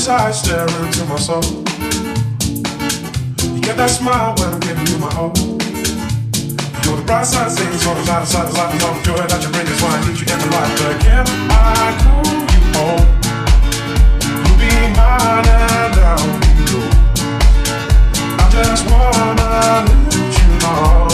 side staring into my soul. You get that smile when I'm giving you my all. You're the bright side, things on the side, side, the side, the love, joy that you bring That's why I need you in my life. But can I call you home? You'll be mine and I'll be yours. I just wanna let you know.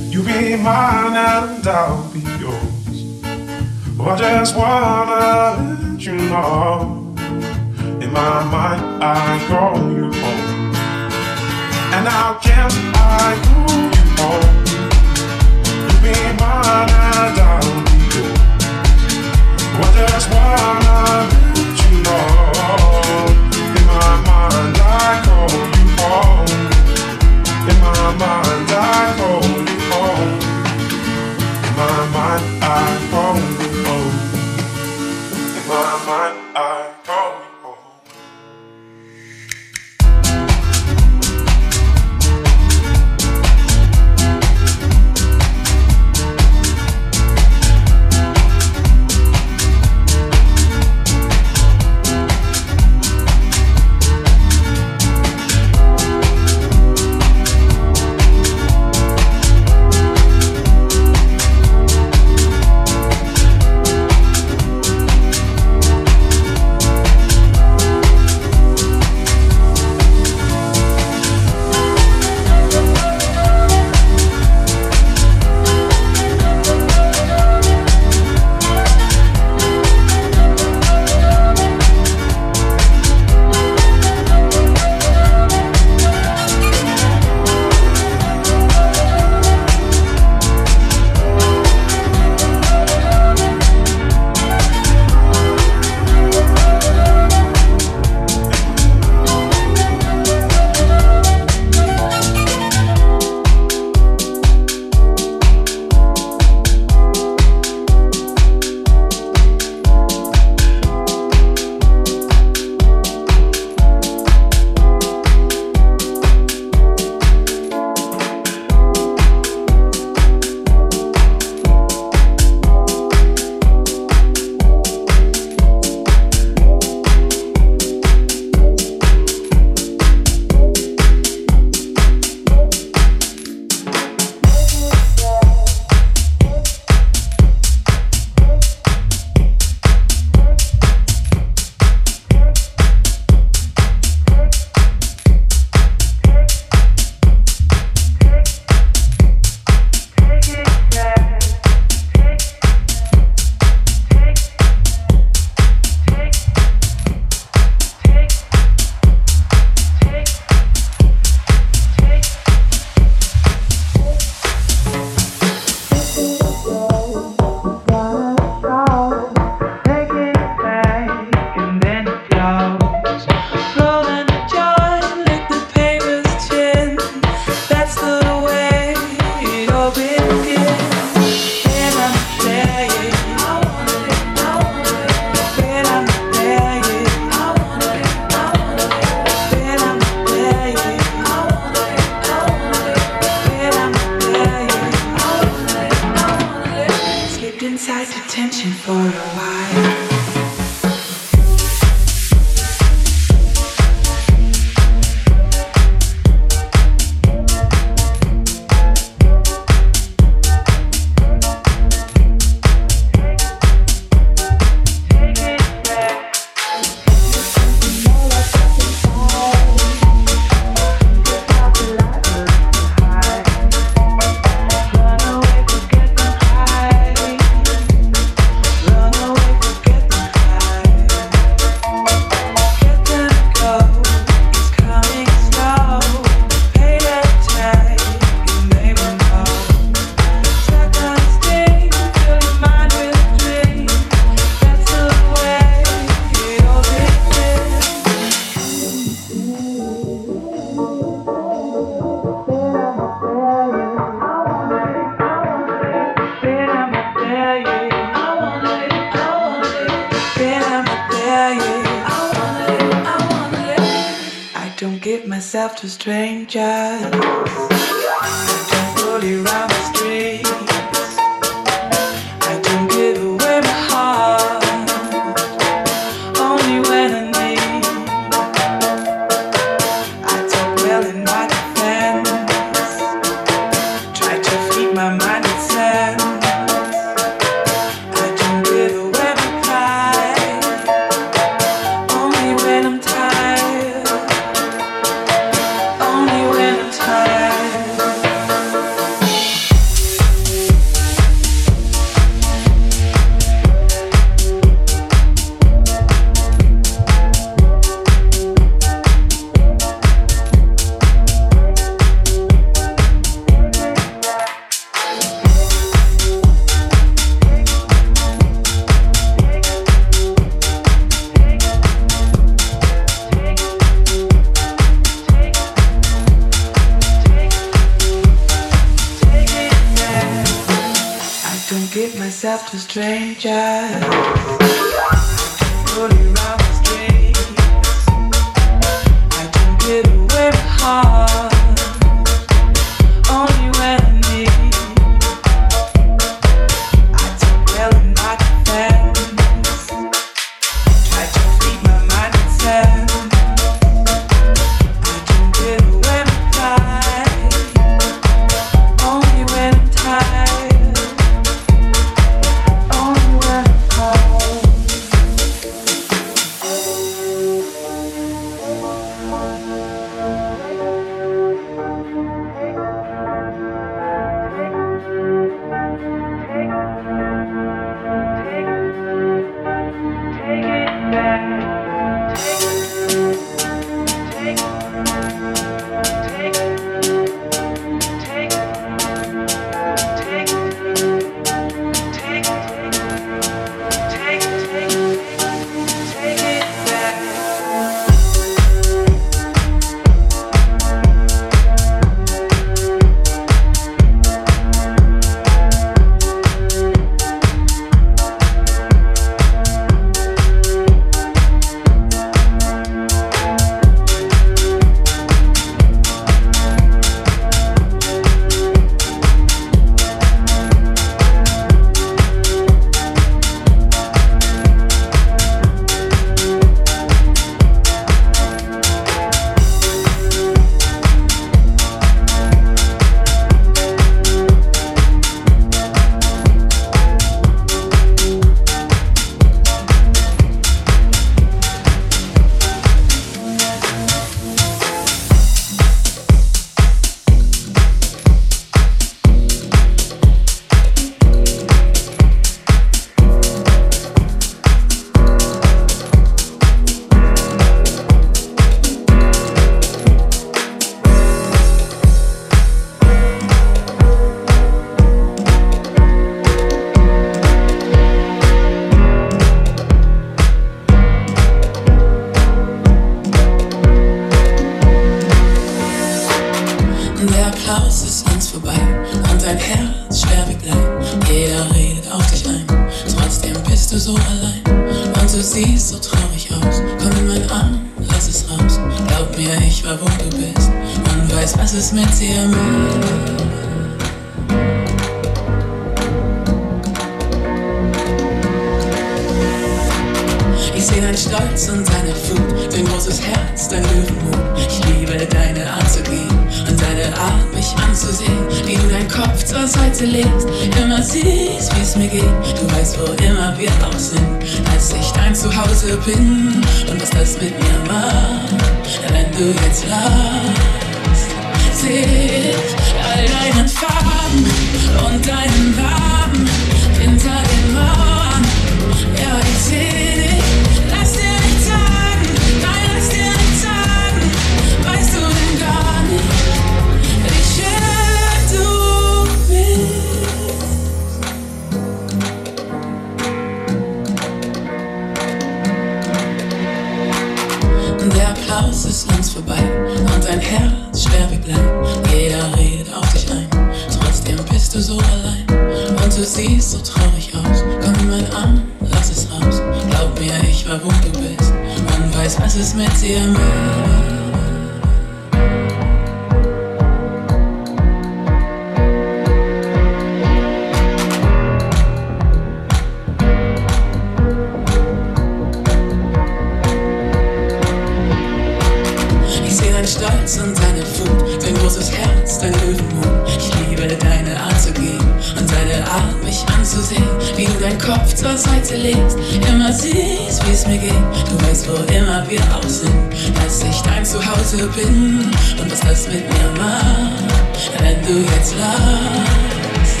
Leute bin und was das mit mir macht, wenn du jetzt lachst.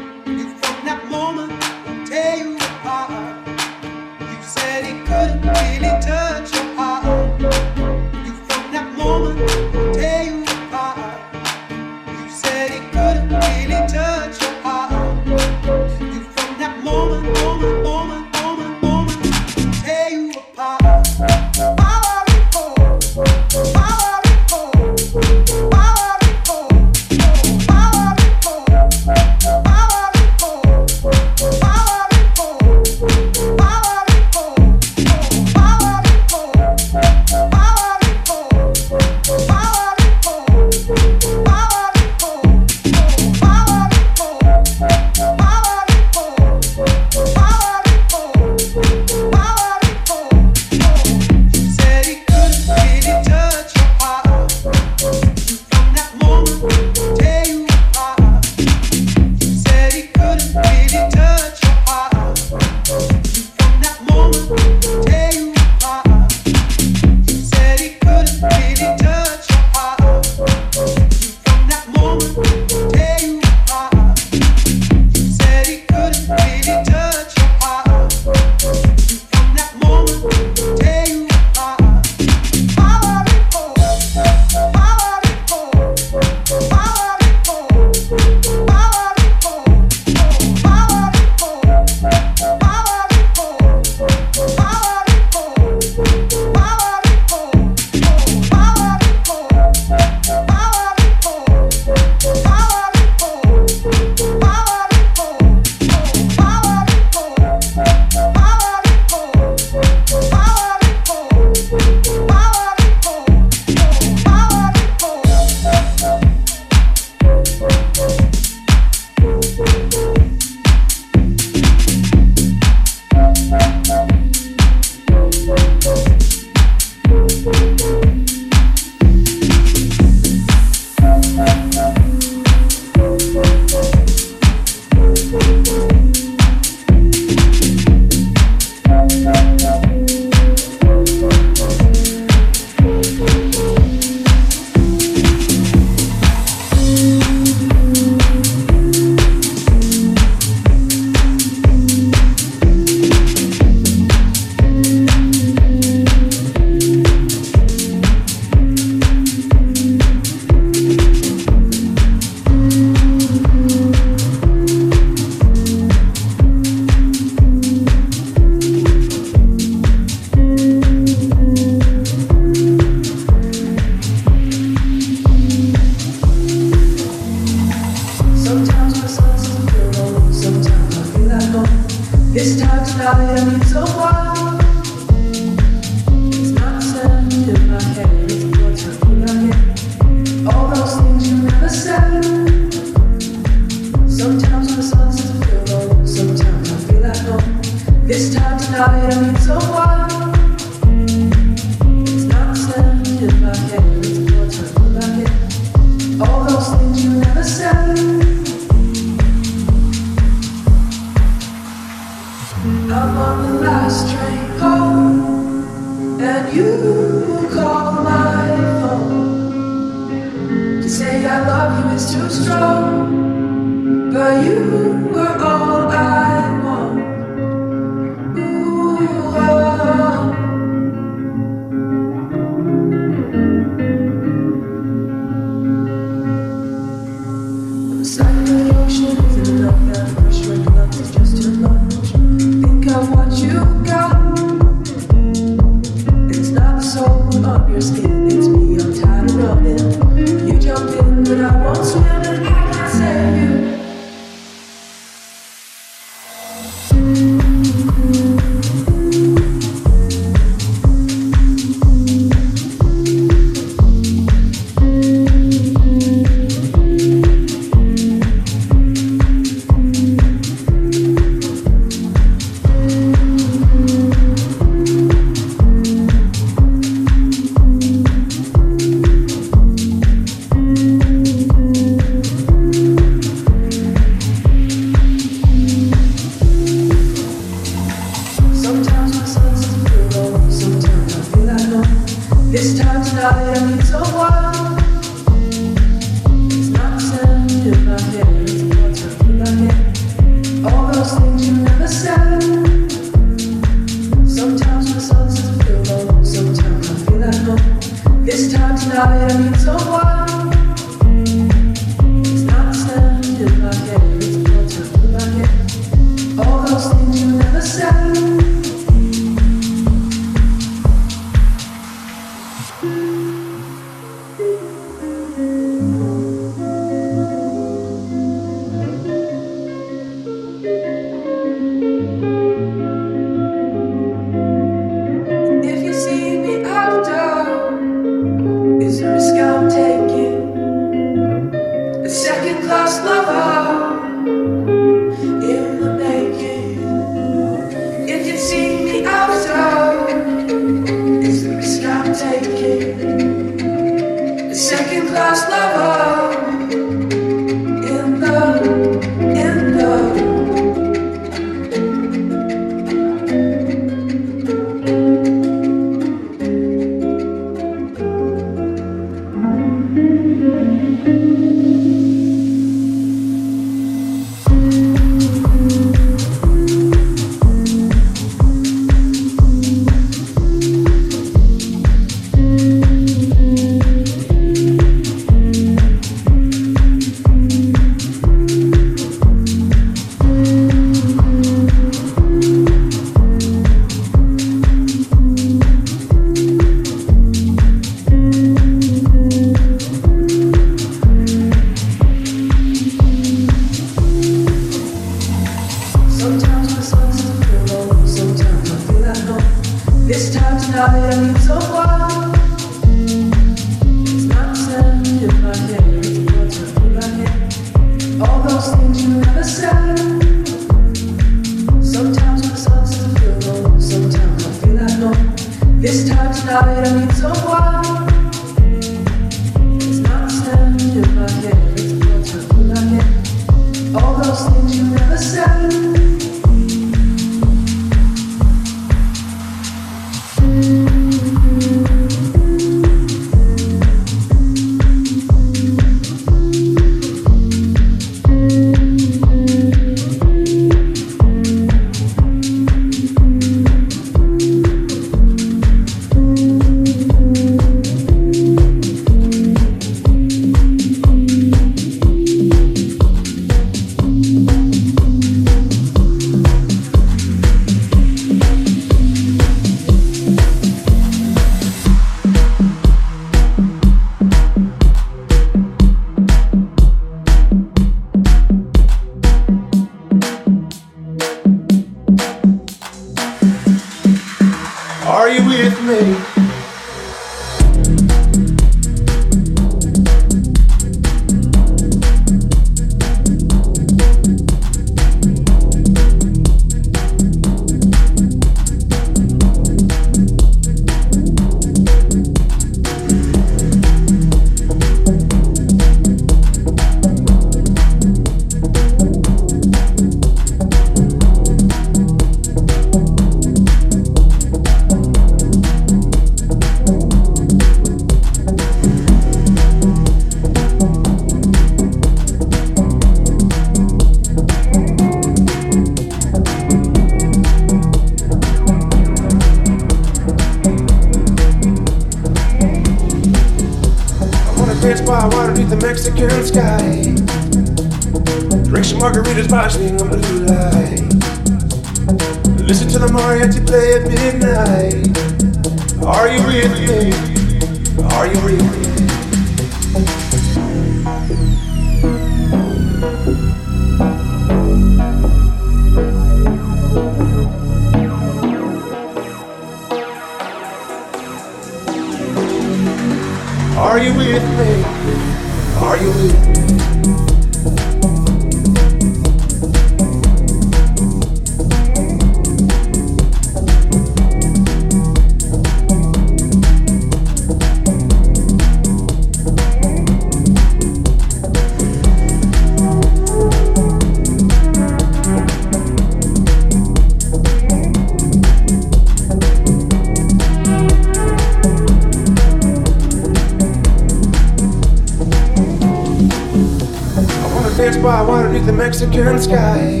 The Mexican sky.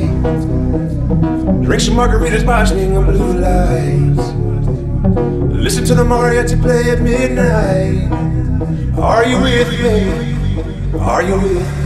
Drink some margaritas watching of blue lights. Listen to the mariachi play at midnight. Are you with me? Are you with me?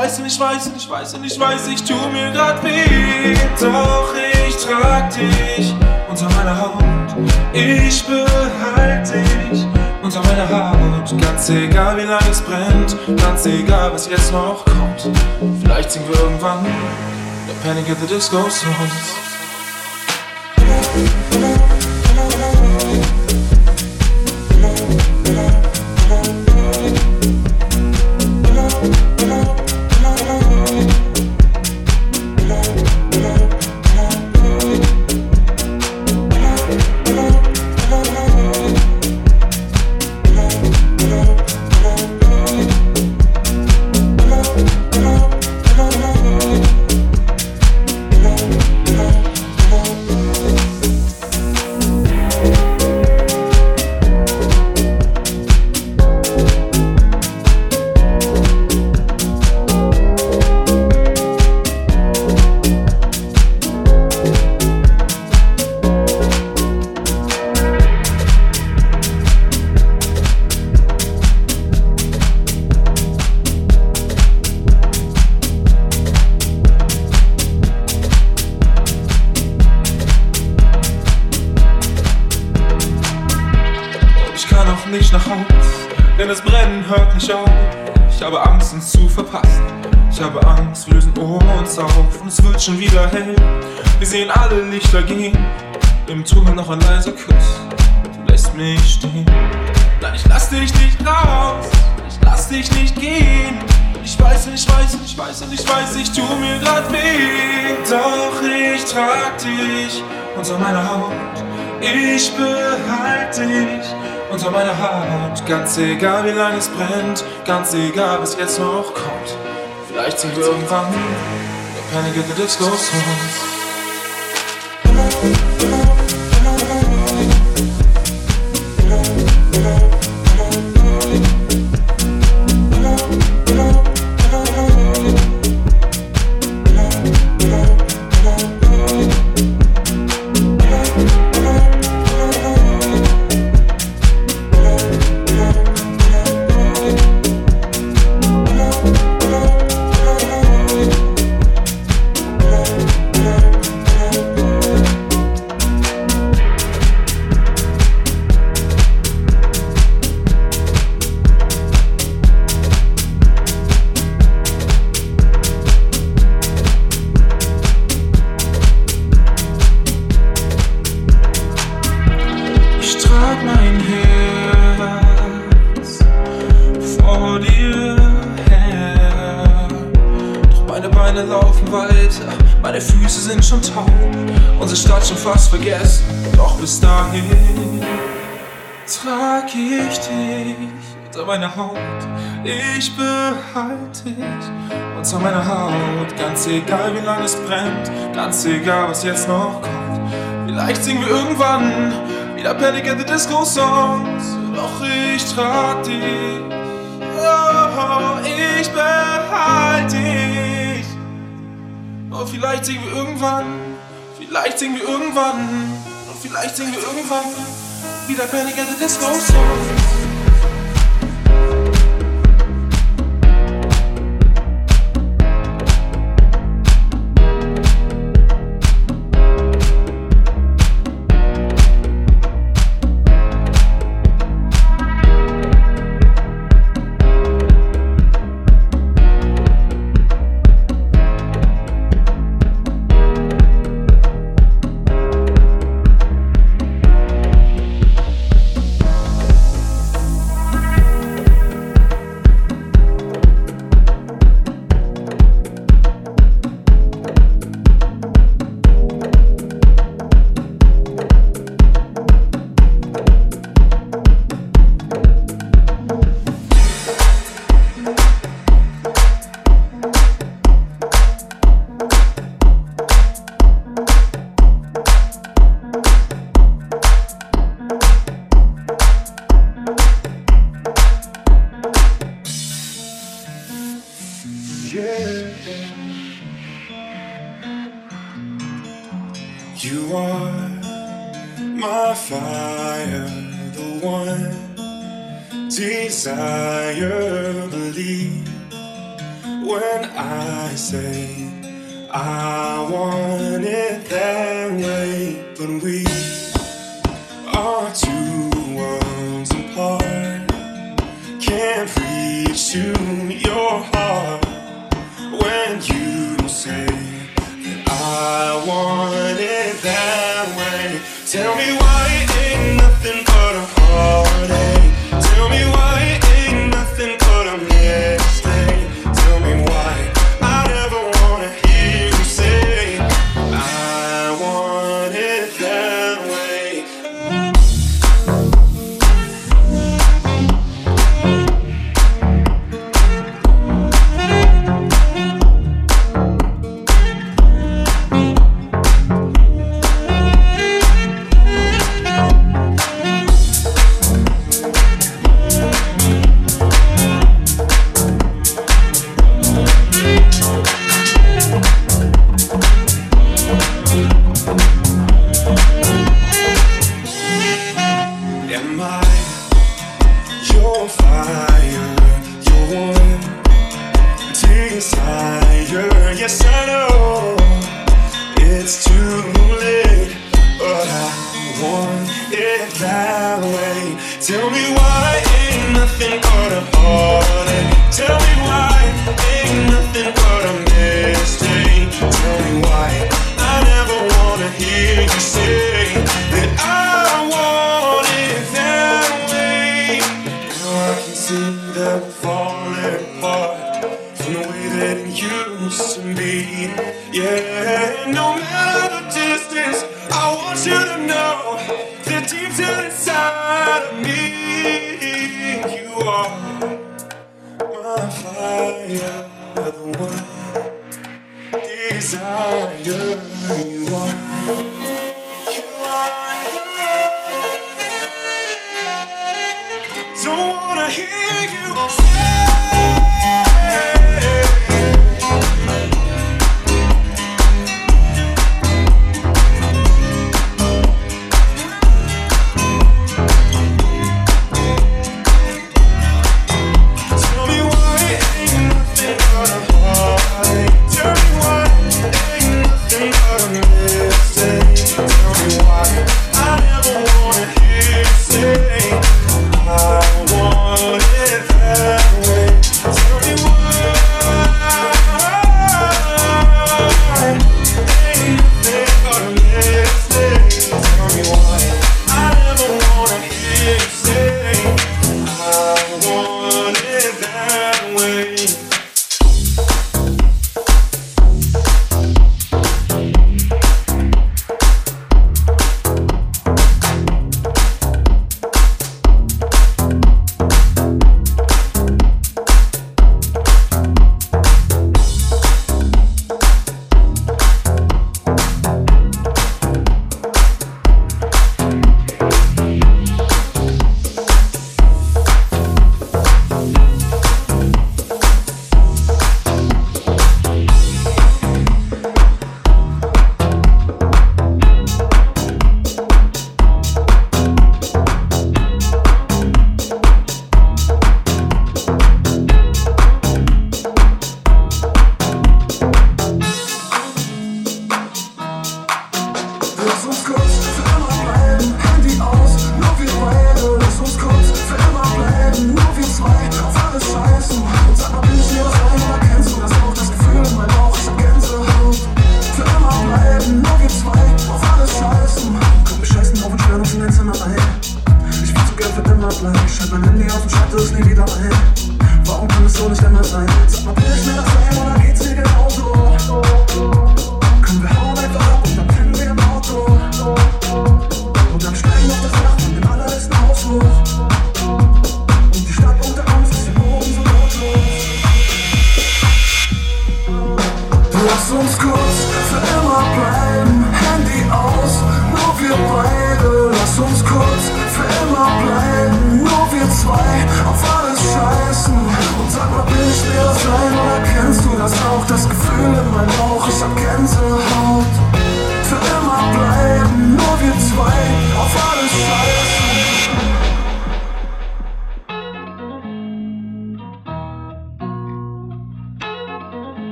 Weiß und ich weiß und ich weiß und ich weiß, ich tu mir grad weh. Doch ich trag dich unter meiner Haut. Ich behalte dich unter meiner Haut. Ganz egal wie lange es brennt, ganz egal was jetzt noch kommt. Vielleicht singen wir irgendwann der Panic at the Disco Songs. Ich behalte dich unter meiner Haut. Ganz egal wie lange es brennt, ganz egal was jetzt noch kommt. Vielleicht sind wir irgendwann Panic at the disco songs. Meine Haut. Ich behalte dich unter meiner Haut. Ganz egal wie lange es brennt, ganz egal was jetzt noch kommt. Vielleicht singen wir irgendwann wieder Panic at the Disco Songs. Doch ich trag dich. Oh, ich behalte dich. Oh, vielleicht singen wir irgendwann. Vielleicht singen wir irgendwann. Und vielleicht singen wir irgendwann wieder Panic at the Disco Songs.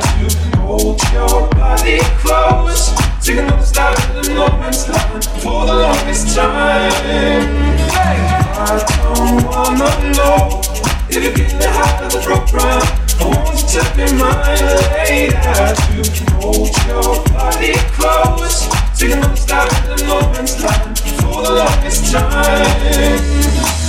to hold your body close. Take another step at for the longest time. Hey. I don't wanna know if you're high the. I want to to hold your body close. Another step for the longest time.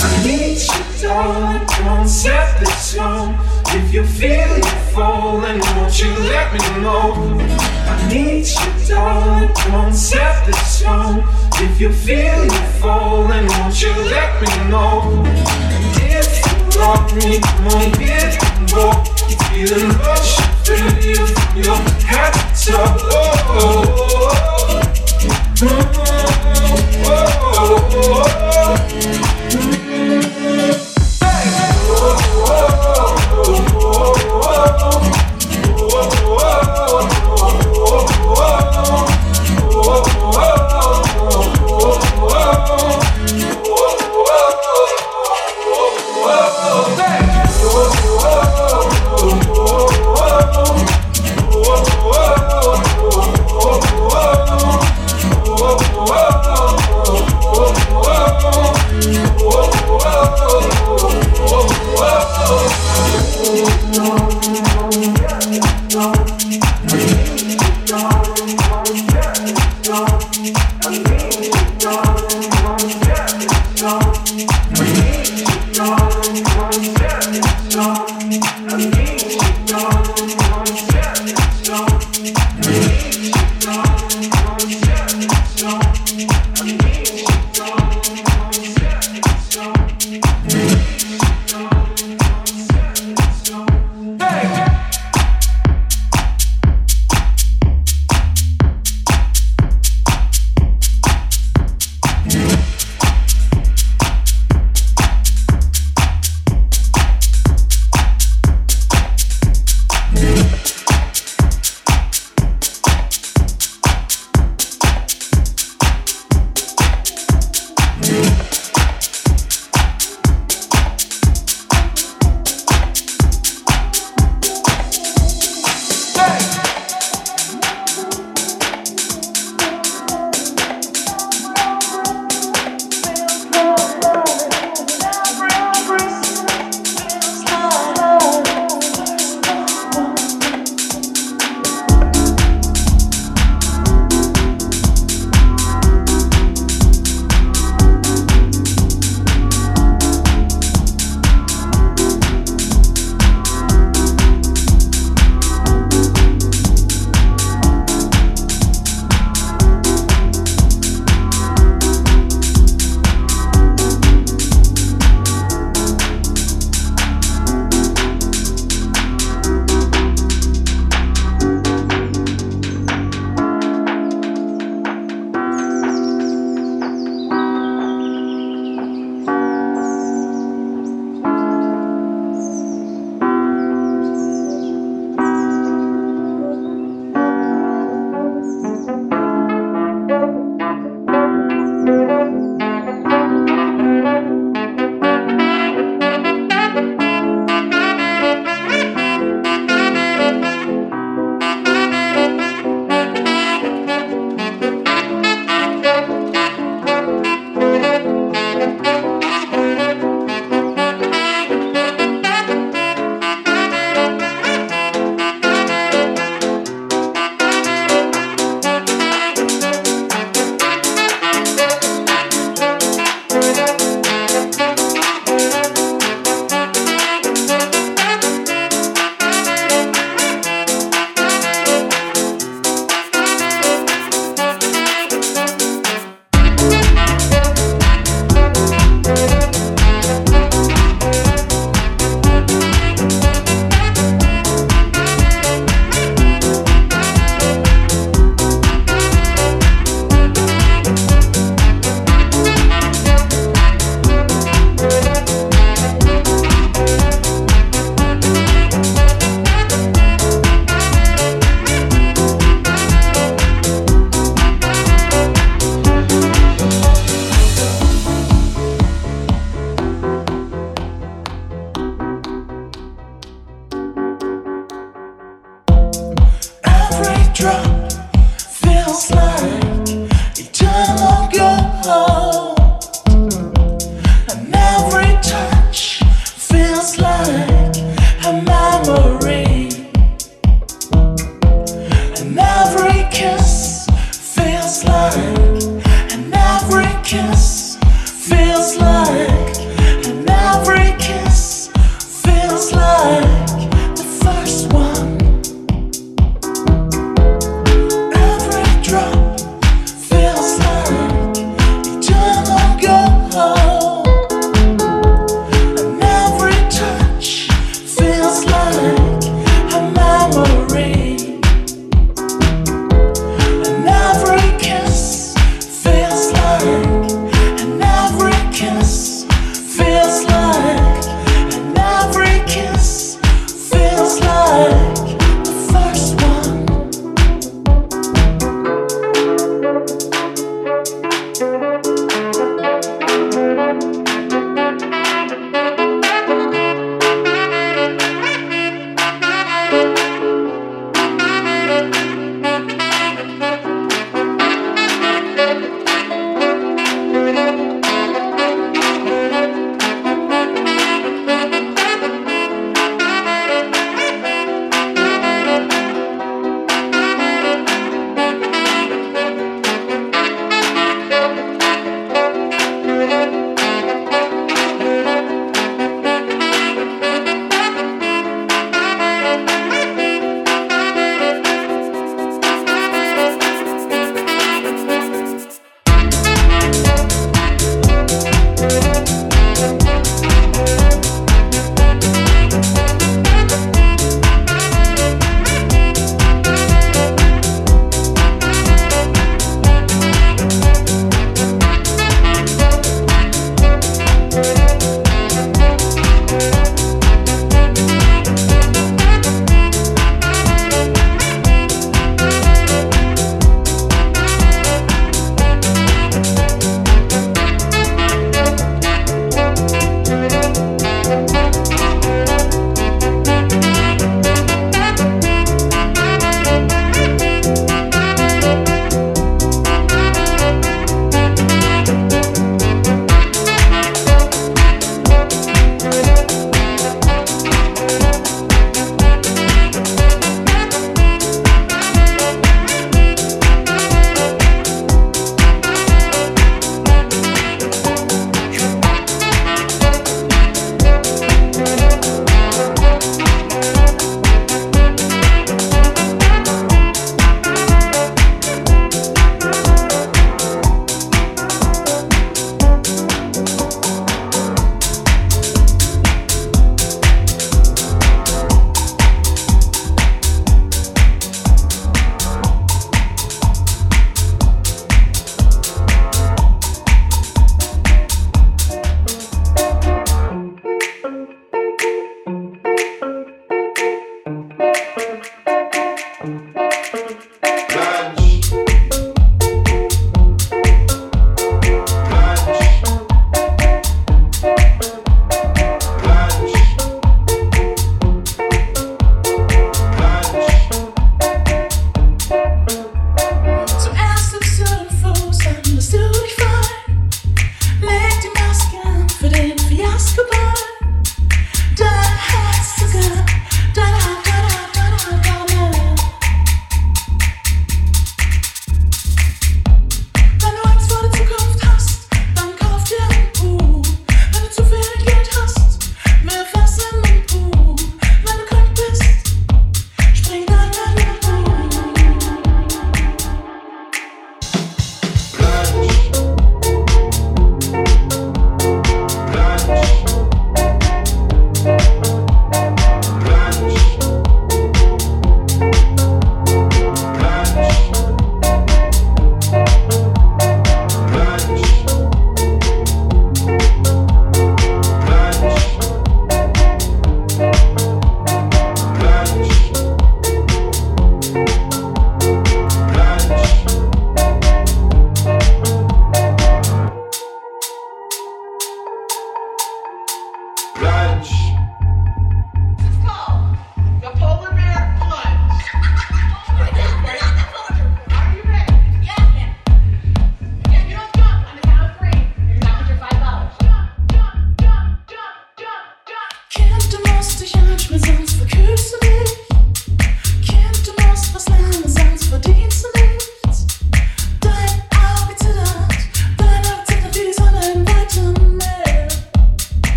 I need you, darling. Don't set this song. If you feel you're falling, won't you let me know? I need you, darling, don't set this tone. If you feel you're falling, won't you let me know? And if you love me, come on, get more, You're feeling rush through you, your head to oh, oh, oh, oh, oh, oh, oh, oh.